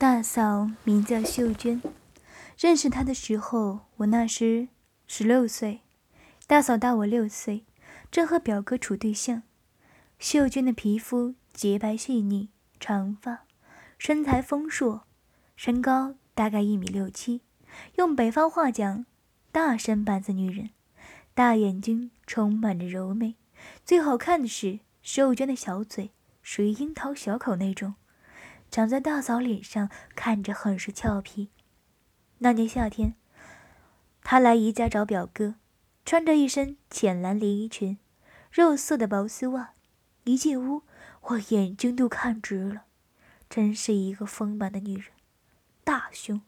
大嫂名叫秀娟，认识她的时候，我那时十六岁，大嫂大我六岁，正和表哥处对象。秀娟的皮肤洁白细腻，长发，身材丰硕，身高大概一米六七，用北方话讲，大身板子女人，大眼睛充满着柔媚。最好看的是秀娟的小嘴，属于樱桃小口那种。长在大嫂脸上，看着很是俏皮。那年夏天，她来姨家找表哥，穿着一身浅蓝连衣裙，肉色的薄丝袜。一进屋，我眼睛都看直了，真是一个丰满的女人，大胸，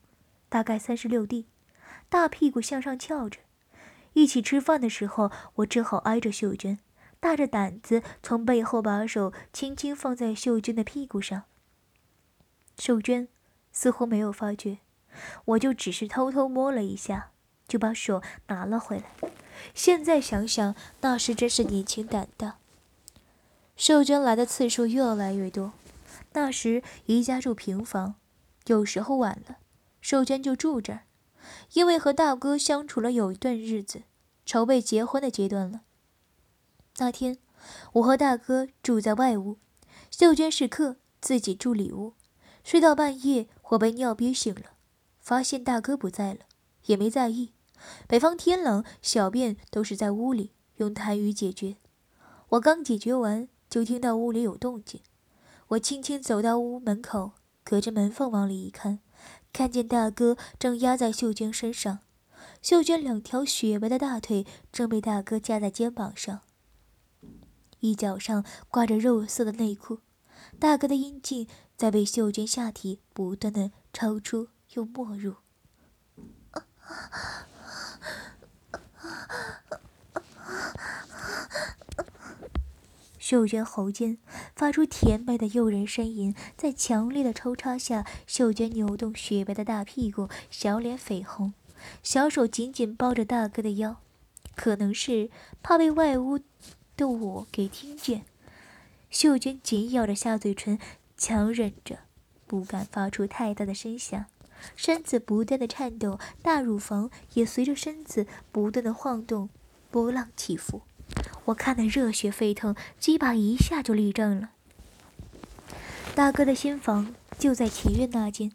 大概三十六 D，大屁股向上翘着。一起吃饭的时候，我只好挨着秀娟，大着胆子从背后把手轻轻放在秀娟的屁股上。秀娟似乎没有发觉，我就只是偷偷摸了一下，就把手拿了回来。现在想想，那时真是年轻胆大。秀娟来的次数越来越多。那时姨家住平房，有时候晚了，秀娟就住这儿，因为和大哥相处了有一段日子，筹备结婚的阶段了。那天我和大哥住在外屋，秀娟是客，自己住里屋。睡到半夜，我被尿憋醒了，发现大哥不在了，也没在意。北方天冷，小便都是在屋里用痰盂解决。我刚解决完，就听到屋里有动静。我轻轻走到屋门口，隔着门缝往里一看，看见大哥正压在秀娟身上，秀娟两条雪白的大腿正被大哥架在肩膀上，一脚上挂着肉色的内裤。大哥的阴茎在被秀娟下体不断的抽出又没入，秀娟喉间发出甜美的诱人呻吟，在强烈的抽插下，秀娟扭动雪白的大屁股，小脸绯红，小手紧紧抱着大哥的腰，可能是怕被外屋的我给听见。秀娟紧咬着下嘴唇，强忍着不敢发出太大的声响，身子不断的颤抖，大乳房也随着身子不断的晃动，波浪起伏。我看得热血沸腾，鸡巴一下就立正了。大哥的新房就在前院那间。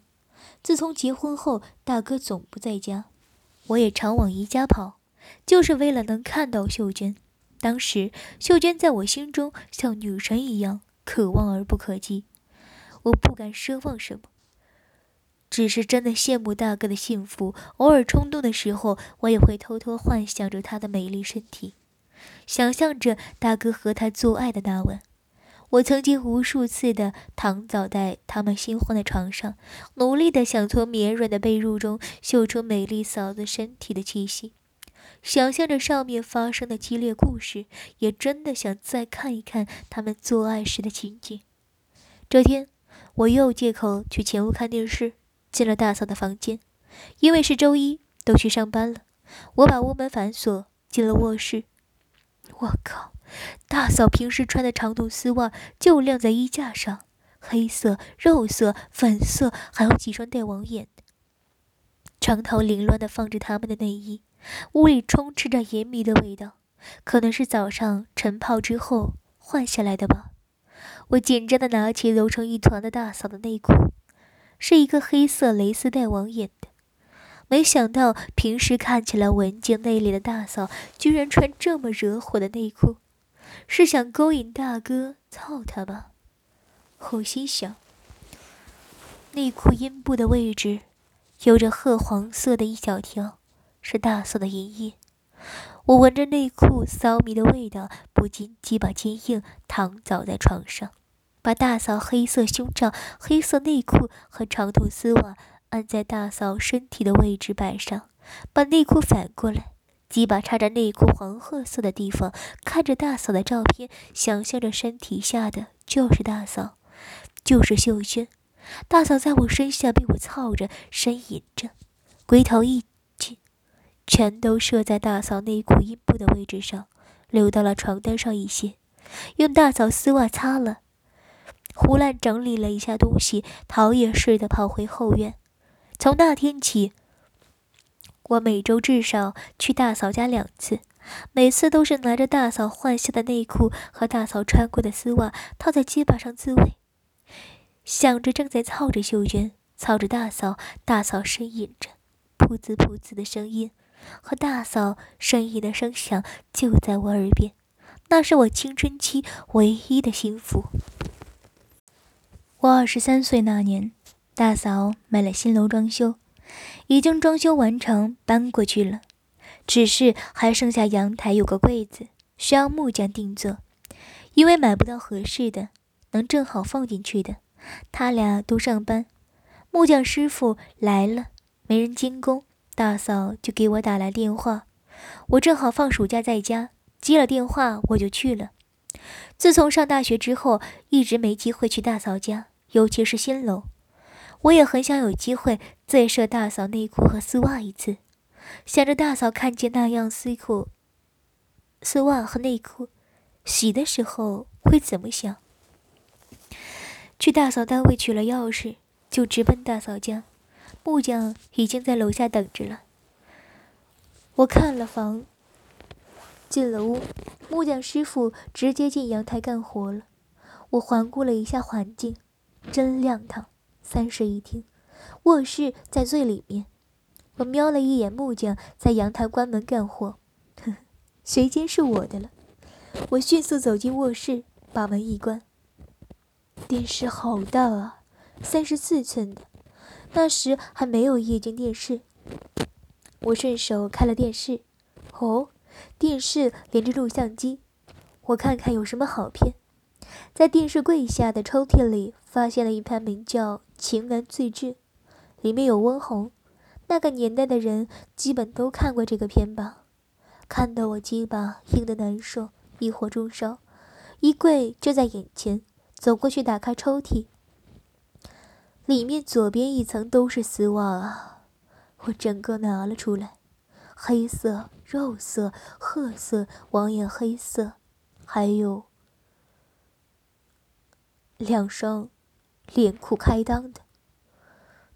自从结婚后，大哥总不在家，我也常往姨家跑，就是为了能看到秀娟。当时，秀娟在我心中像女神一样，可望而不可及。我不敢奢望什么，只是真的羡慕大哥的幸福。偶尔冲动的时候，我也会偷偷幻想着他的美丽身体，想象着大哥和他做爱的那晚。我曾经无数次的躺倒在他们新婚的床上，努力的想从绵软的被褥中嗅出美丽嫂子身体的气息。想象着上面发生的激烈故事，也真的想再看一看他们做爱时的情景。这天，我又借口去前屋看电视，进了大嫂的房间。因为是周一，都去上班了，我把屋门反锁，进了卧室。我靠，大嫂平时穿的长筒丝袜就晾在衣架上，黑色、肉色、粉色，还有几双带网眼。床头凌乱的放着他们的内衣。屋里充斥着盐米的味道，可能是早上晨泡之后换下来的吧。我紧张地拿起揉成一团的大嫂的内裤，是一个黑色蕾丝带网眼的。没想到平时看起来文静内敛的大嫂，居然穿这么惹火的内裤，是想勾引大哥操她吧？我心想。内裤阴部的位置，有着褐黄色的一小条。是大嫂的银印，我闻着内裤骚迷的味道，不禁几把坚硬，躺倒在床上，把大嫂黑色胸罩、黑色内裤和长筒丝袜按在大嫂身体的位置摆上，把内裤反过来，几把插着内裤黄褐色的地方，看着大嫂的照片，想象着身体下的就是大嫂，就是秀娟。大嫂在我身下被我操着，呻吟着，龟头一。全都射在大嫂内裤阴部的位置上，流到了床单上一些，用大嫂丝袜擦了，胡乱整理了一下东西，逃也似的跑回后院。从那天起，我每周至少去大嫂家两次，每次都是拿着大嫂换下的内裤和大嫂穿过的丝袜套在鸡巴上自慰，想着正在操着秀娟，操着大嫂，大嫂呻吟着，噗呲噗呲的声音和大嫂呻吟的声响就在我耳边，那是我青春期唯一的幸福。我二十三岁那年，大嫂买了新楼装修。已经装修完成，搬过去了，只是还剩下阳台有个柜子需要木匠定做，因为买不到合适的，能正好放进去的。他俩都上班，木匠师傅来了，没人监工，大嫂就给我打来电话，我正好放暑假在家，接了电话我就去了。自从上大学之后，一直没机会去大嫂家，尤其是新楼。我也很想有机会再射大嫂内裤和丝袜一次，想着大嫂看见那样丝裤、丝袜和内裤，洗的时候会怎么想。去大嫂单位取了钥匙，就直奔大嫂家。木匠已经在楼下等着了。我看了房，进了屋，木匠师傅直接进阳台干活了。我环顾了一下环境，真亮堂。三室一厅，卧室在最里面。我瞄了一眼木匠在阳台关门干活，呵呵，谁间是我的了？我迅速走进卧室，把门一关。电视好大啊，三十四寸的。那时还没有液晶电视。我顺手开了电视。哦，电视连着录像机。我看看有什么好片。在电视柜下的抽屉里，发现了一盘名叫。情难自制，里面有温红，那个年代的人基本都看过这个片吧？看得我鸡巴硬得难受，一火中烧。衣柜就在眼前，走过去打开抽屉，里面左边一层都是丝袜啊！我整个拿了出来，黑色、肉色、褐色、网眼黑色，还有两双。连裤开裆的，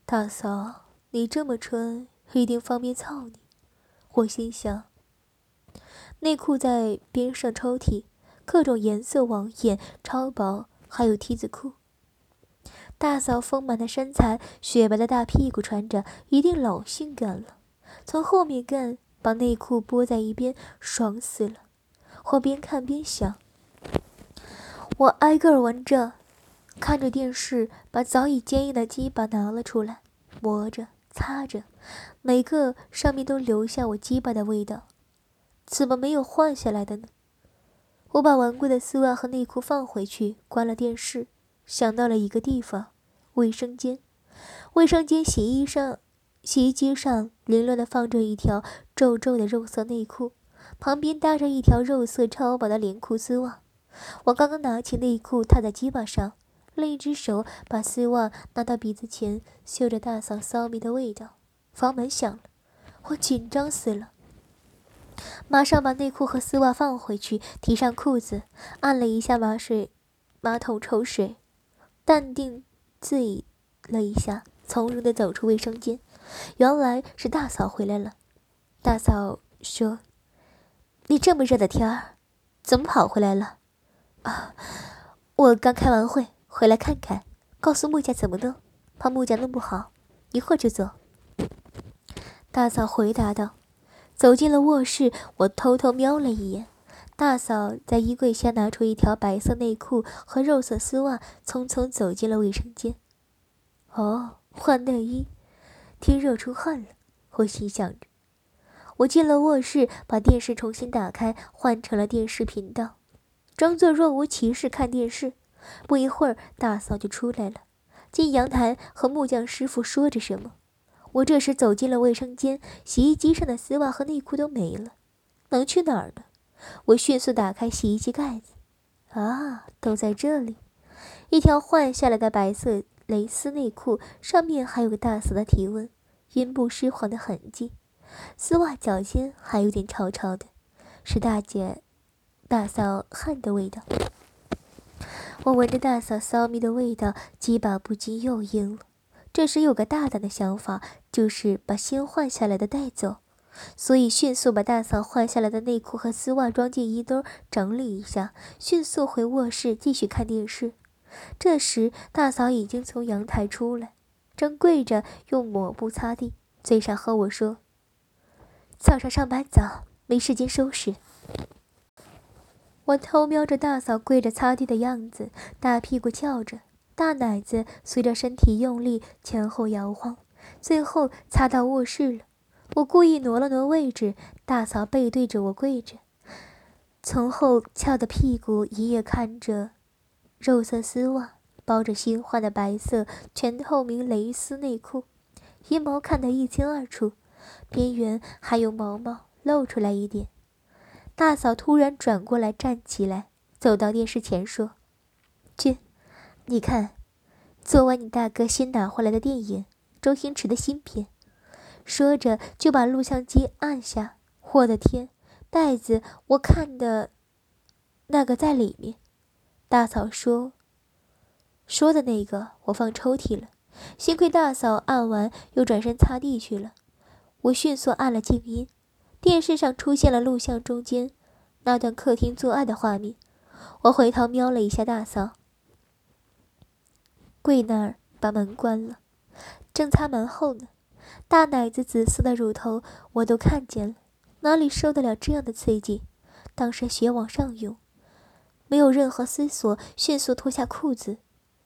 大嫂，你这么穿一定方便操你。我心想。内裤在边上抽屉，各种颜色网眼超薄，还有梯子裤。大嫂丰满的身材，雪白的大屁股，穿着一定老性感了。从后面干，把内裤拨在一边，爽死了。我边看边想，我挨个闻着。看着电视，把早已坚硬的鸡巴拿了出来，磨着、擦着，每个上面都留下我鸡巴的味道。怎么没有换下来的呢？我把玩过的丝袜和内裤放回去，关了电视，想到了一个地方——卫生间。卫生间洗衣上，洗衣机上凌乱地放着一条皱皱的肉色内裤，旁边搭着一条肉色超薄的连裤丝袜。我刚刚拿起内裤套在鸡巴上。另一只手把丝袜拿到鼻子前，嗅着大嫂骚逼的味道。房门响了，我紧张死了，马上把内裤和丝袜放回去，提上裤子，按了一下马水马桶抽水，淡定自语了一下，从容地走出卫生间。原来是大嫂回来了。大嫂说：“你这么热的天儿，怎么跑回来了？”啊，我刚开完会。回来看看，告诉木匠怎么弄，怕木匠弄不好，一会儿就走。大嫂回答道。走进了卧室，我偷偷瞄了一眼，大嫂在衣柜下拿出一条白色内裤和肉色丝袜，匆匆走进了卫生间。哦，换内衣，天热出汗了，我心想着。我进了卧室，把电视重新打开，换成了电视频道，装作若无其事看电视。不一会儿，大嫂就出来了，进阳台和木匠师傅说着什么。我这时走进了卫生间，洗衣机上的丝袜和内裤都没了，能去哪儿呢？我迅速打开洗衣机盖子，啊，都在这里！一条换下来的白色蕾丝内裤，上面还有个大嫂的体温、阴部湿黄的痕迹，丝袜脚尖还有点潮潮的，是大姐、大嫂汗的味道。我闻着大嫂骚蜜的味道，鸡巴不禁又硬了。这时有个大胆的想法，就是把新换下来的带走，所以迅速把大嫂换下来的内裤和丝袜装进衣兜，整理一下，迅速回卧室继续看电视。这时大嫂已经从阳台出来，正跪着用抹布擦地，嘴上和我说：“早上上班早，没时间收拾。”我偷瞄着大嫂跪着擦地的样子，大屁股翘着。大奶子随着身体用力前后摇晃，最后擦到卧室了。我故意挪了挪位置，大嫂背对着我跪着，从后翘的屁股一夜看着肉色丝袜，包着新换的白色全透明蕾丝内裤，阴毛看得一清二楚，边缘还有毛毛露出来一点。大嫂突然转过来站起来，走到电视前说：“君。”你看，昨晚你大哥新拿回来的电影，周星驰的新片。说着就把录像机按下。我的天，袋子我看的，那个在里面。大嫂说，说的那个我放抽屉了。幸亏大嫂按完又转身擦地去了。我迅速按了静音，电视上出现了录像中间那段客厅做爱的画面。我回头瞄了一下大嫂。跪那儿把门关了，正擦门后呢。大奶子紫色的乳头我都看见了，哪里受得了这样的刺激？当时血往上涌，没有任何思索，迅速脱下裤子，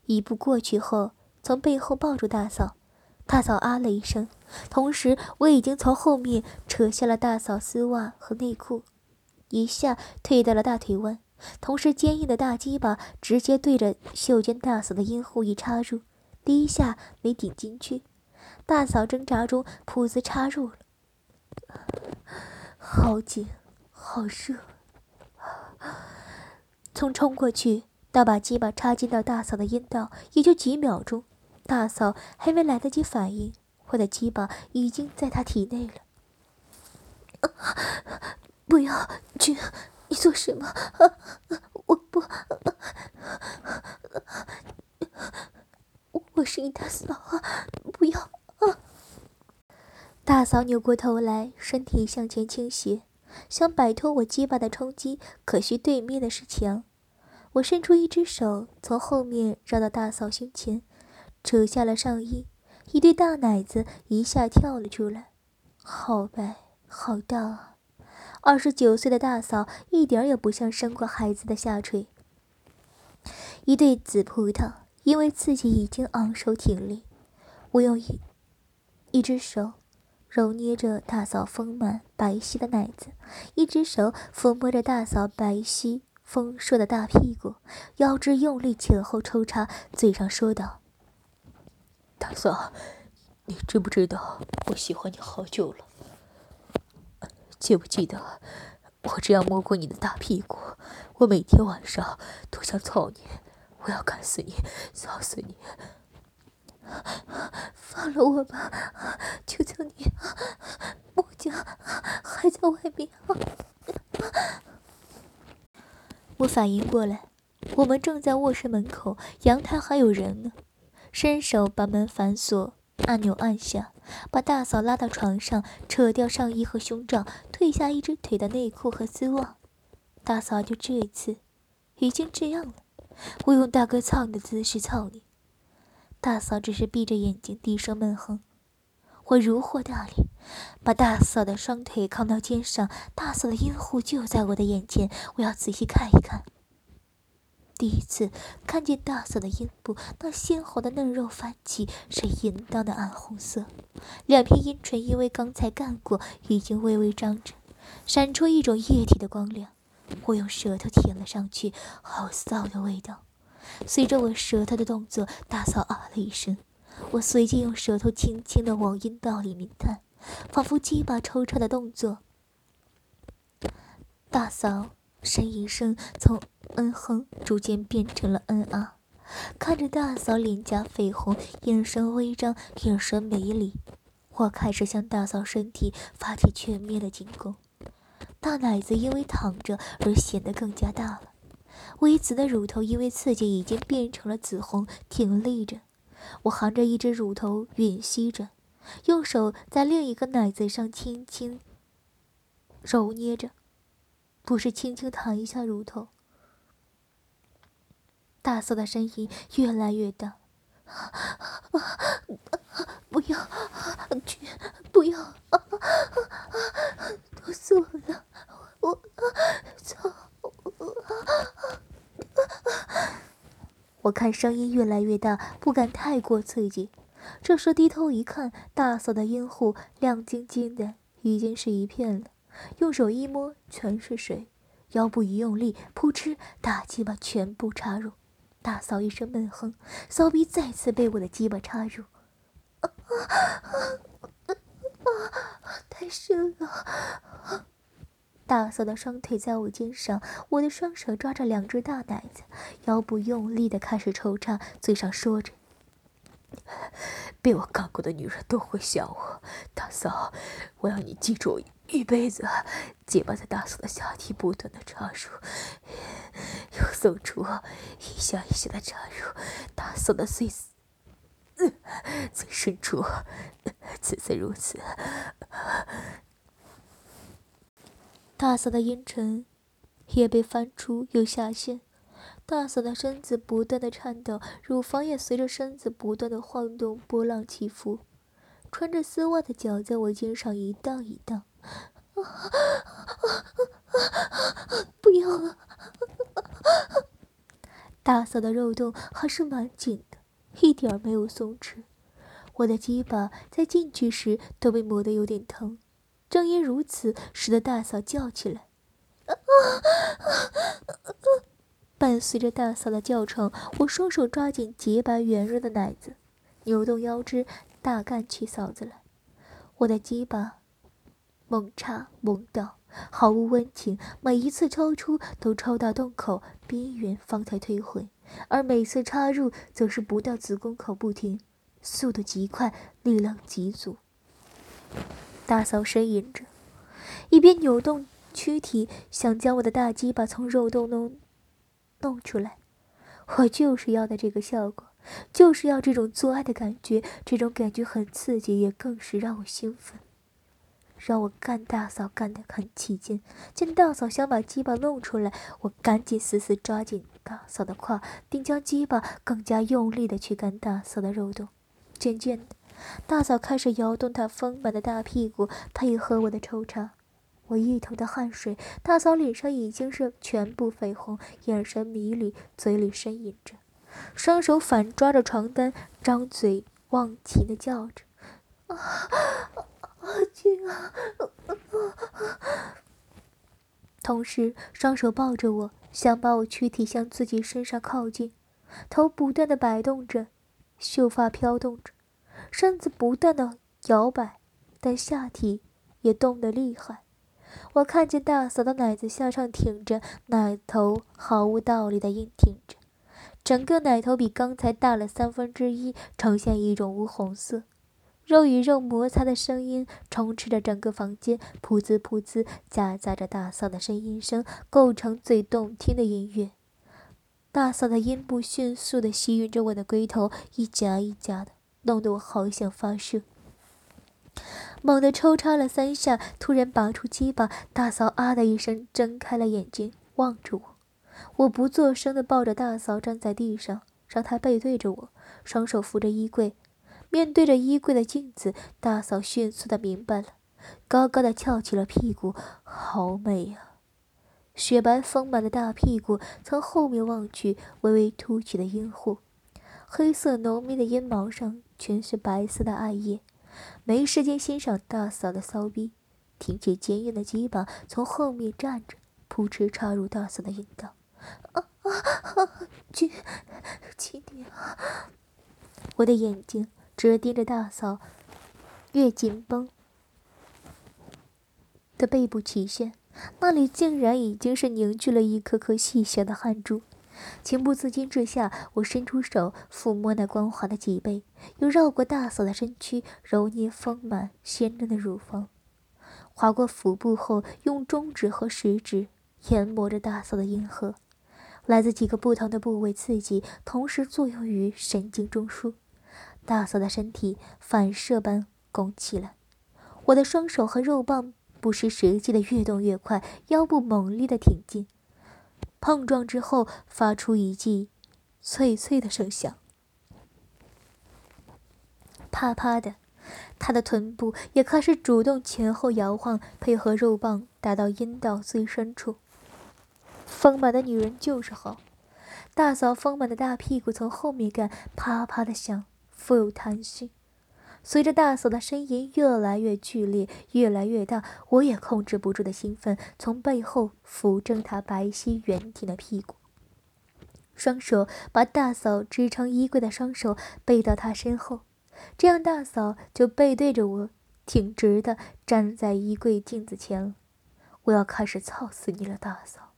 一步过去后，从背后抱住大嫂。大嫂啊了一声，同时我已经从后面扯下了大嫂丝袜和内裤，一下退到了大腿弯。同时，坚硬的大鸡巴直接对着秀娟大嫂的阴户一插入，第一下没顶进去，大嫂挣扎中，噗子插入了，好紧，好热。从冲过去到把鸡巴插进到大嫂的阴道，也就几秒钟，大嫂还没来得及反应，我的鸡巴已经在她体内了。不要，君。你做什么？我不，我是你大嫂啊！不要啊！大嫂扭过头来，身体向前倾斜，想摆脱我鸡巴的冲击，可惜对面的是墙。我伸出一只手，从后面绕到大嫂胸前，扯下了上衣，一对大奶子一下跳了出来，好白，好大啊！二十九岁的大嫂一点也不像生过孩子的下垂，一对紫葡萄因为自己已经昂首挺立。我用一一只手揉捏着大嫂丰满白皙的奶子，一只手抚摸着大嫂白皙丰硕的大屁股，腰肢用力前后抽插，嘴上说道：“大嫂，你知不知道我喜欢你好久了？”记不记得我这样摸过你的大屁股？我每天晚上都想操你，我要干死你，操死你！放了我吧，求求你！我家还在外面。我反应过来，我们正在卧室门口，阳台还有人呢，伸手把门反锁。按钮按下，把大嫂拉到床上，扯掉上衣和胸罩，褪下一只腿的内裤和丝袜。大嫂就这一次，已经这样了。我用大哥操你的姿势操你。大嫂只是闭着眼睛，低声闷哼。我如获大礼，把大嫂的双腿扛到肩上。大嫂的阴户就在我的眼前，我要仔细看一看。第一次看见大嫂的阴部，那鲜红的嫩肉翻起，是淫荡的暗红色。两片阴唇因为刚才干过，已经微微张着，闪出一种液体的光亮。我用舌头舔了上去，好骚的味道。随着我舌头的动作，大嫂啊了一声。我随即用舌头轻轻的往阴道里面探，仿佛鸡巴抽插的动作。大嫂呻吟声从。嗯哼，逐渐变成了嗯啊。看着大嫂脸颊绯红，眼神微张，眼神美丽，我开始向大嫂身体发起全面的进攻。大奶子因为躺着而显得更加大了。微紫的乳头因为刺激已经变成了紫红，挺立着。我含着一只乳头吮吸着，用手在另一个奶子上轻轻揉捏着，不是轻轻弹一下乳头。大嫂的声音越来越大，不要，去，不要，啊啊啊都死了，我操！我看声音越来越大，不敢太过刺激。这时低头一看，大嫂的阴户亮晶晶的，已经是一片了。用手一摸，全是水。腰部一用力，扑哧，大鸡巴全部插入。大嫂一声闷哼，骚逼再次被我的鸡巴插入。啊啊啊！太深了。大嫂的双腿在我肩上，我的双手抓着两只大奶子，腰部用力的开始抽插，嘴上说着：“ 被我干过的女人都会想我，大嫂，我要你记住一辈子。”结巴在大嫂的下体不断的插入，又送出，一下一下的插入大嫂的最最深处，此次如此。大嫂的阴唇也被翻出又下陷，大嫂的身子不断的颤抖，乳房也随着身子不断的晃动，波浪起伏。穿着丝袜的脚在我肩上一荡一荡，不要了！大嫂的肉洞还是蛮紧的，一点没有松弛。我的鸡巴在进去时都被磨得有点疼。正因如此，使得大嫂叫起来。伴随着大嫂的叫声，我双手抓紧洁白圆润的奶子，扭动腰肢，大干起嫂子来。我的鸡巴猛插猛倒，毫无温情，每一次抽出都抽到洞口边缘方才退回，而每次插入则是不到子宫口不停，速度极快，力量极足。大嫂呻吟着，一边扭动躯体，想将我的大鸡巴从肉洞中弄出来。我就是要的这个效果，就是要这种做爱的感觉。这种感觉很刺激，也更是让我兴奋，让我干大嫂干得很起劲。见大嫂想把鸡巴弄出来，我赶紧死死抓紧大嫂的胯，并将鸡巴更加用力的去干大嫂的肉洞。渐渐的。大嫂开始摇动她丰满的大屁股，配合我的抽插。我一头的汗水，大嫂脸上已经是全部绯红，眼神迷离，嘴里呻吟着，双手反抓着床单，张嘴忘情的叫着：“啊，阿俊啊！”同时双手抱着我，想把我躯体向自己身上靠近，头不断的摆动着，秀发飘动着。身子不断的摇摆，但下体也动得厉害。我看见大嫂的奶子向上挺着，奶头毫无道理的硬挺着，整个奶头比刚才大了三分之一，呈现一种乌红色。肉与肉摩擦的声音充斥着整个房间，噗呲噗呲，夹杂着大嫂的呻吟声，构成最动听的音乐。大嫂的阴部迅速的吸吮着我的龟头，一夹一夹的。弄得我好想发射，猛地抽插了三下，突然拔出鸡巴，大嫂啊的一声睁开了眼睛，望着我。我不作声的抱着大嫂站在地上，让她背对着我，双手扶着衣柜，面对着衣柜的镜子。大嫂迅速的明白了，高高的翘起了屁股，好美啊！雪白丰满的大屁股，从后面望去，微微凸起的阴户，黑色浓密的阴毛上。全是白色的艾叶，没时间欣赏大嫂的骚逼，挺起坚硬的鸡巴，从后面站着，扑哧插入大嫂的阴道。啊啊啊！轻点啊！我的眼睛直盯着大嫂越紧绷的背部曲线，那里竟然已经是凝聚了一颗颗细小的汗珠。情不自禁之下，我伸出手抚摸那光滑的脊背，又绕过大嫂的身躯，揉捏丰满鲜嫩的乳房，划过腹部后，用中指和食指研磨着大嫂的阴核，来自几个不同的部位刺激，同时作用于神经中枢。大嫂的身体反射般拱起来，我的双手和肉棒不失时机的越动越快，腰部猛烈的挺进，碰撞之后发出一记脆脆的声响，啪啪的，他的臀部也开始主动前后摇晃，配合肉棒打到阴道最深处。丰满的女人就是好，大嫂丰满的大屁股从后面干，啪啪的响。富有弹性，随着大嫂的呻吟越来越剧烈、越来越大，我也控制不住的兴奋，从背后扶正她白皙圆挺的屁股，双手把大嫂支撑衣柜的双手背到她身后，这样大嫂就背对着我，挺直的站在衣柜镜子前了。我要开始操死你了，大嫂！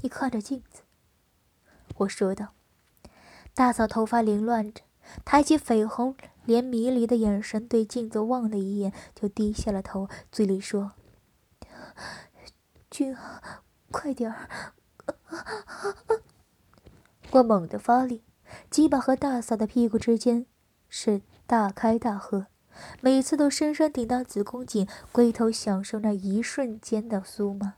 你看着镜子，我说道。大嫂头发凌乱着。抬起绯红连迷离的眼神，对镜子望了一眼，就低下了头，嘴里说：“君，快点儿！”我猛地发力，鸡巴和大嫂的屁股之间是大开大合，每次都深深顶到子宫颈，龟头享受那一瞬间的酥麻。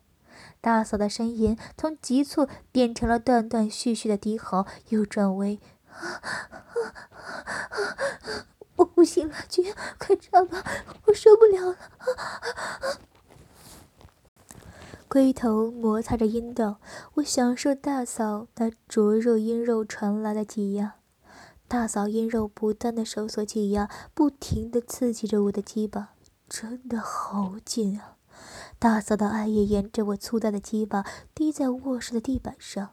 大嫂的呻吟从急促变成了断断续续的低嚎，又转为……我不行了，君，快插吧，我受不了了。龟头摩擦着阴道，我享受大嫂那灼热阴肉传来的挤压。大嫂阴肉不断的收缩挤压，不停的刺激着我的鸡巴，真的好紧啊！大嫂的爱液沿着我粗大的鸡巴滴在卧室的地板上。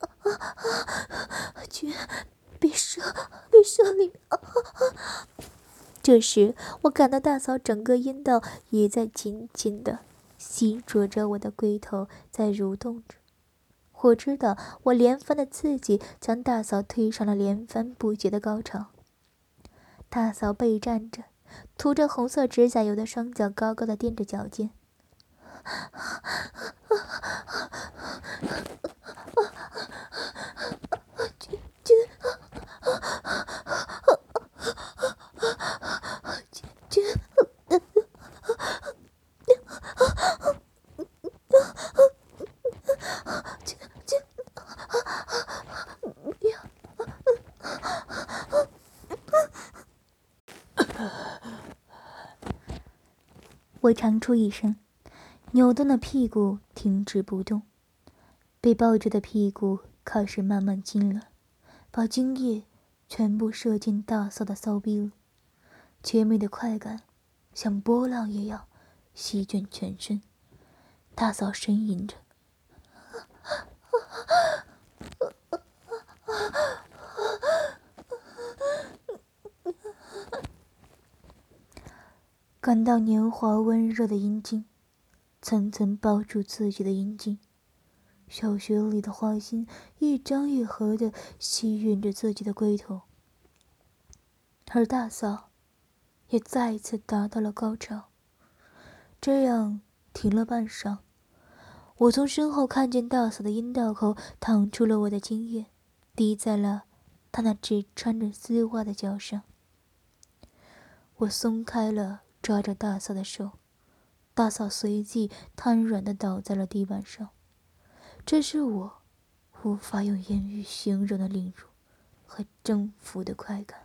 啊啊啊！君。别射，别射里面！这时，我感到大嫂整个阴道也在紧紧的吸着着我的龟头，在蠕动着。我知道，我连番的刺激将大嫂推上了连番不绝的高潮。大嫂背站着，涂着红色指甲油的双脚高高的垫着脚尖。我长出一声，扭动的屁股停止不动，被抱着的屁股开始慢慢痉挛，把精液全部射进大嫂的骚逼了。绝美的快感像波浪一样席卷全身，大嫂呻吟着。感到年华温热的阴茎，层层包住自己的阴茎，小穴里的花心一张一合的吸吮着自己的龟头，而大嫂也再一次达到了高潮。这样停了半晌，我从身后看见大嫂的阴道口淌出了我的精液，滴在了她那只穿着丝袜的脚上。我松开了。抓着大嫂的手，大嫂随即瘫软的倒在了地板上。这是我无法用言语形容的凌辱和征服的快感。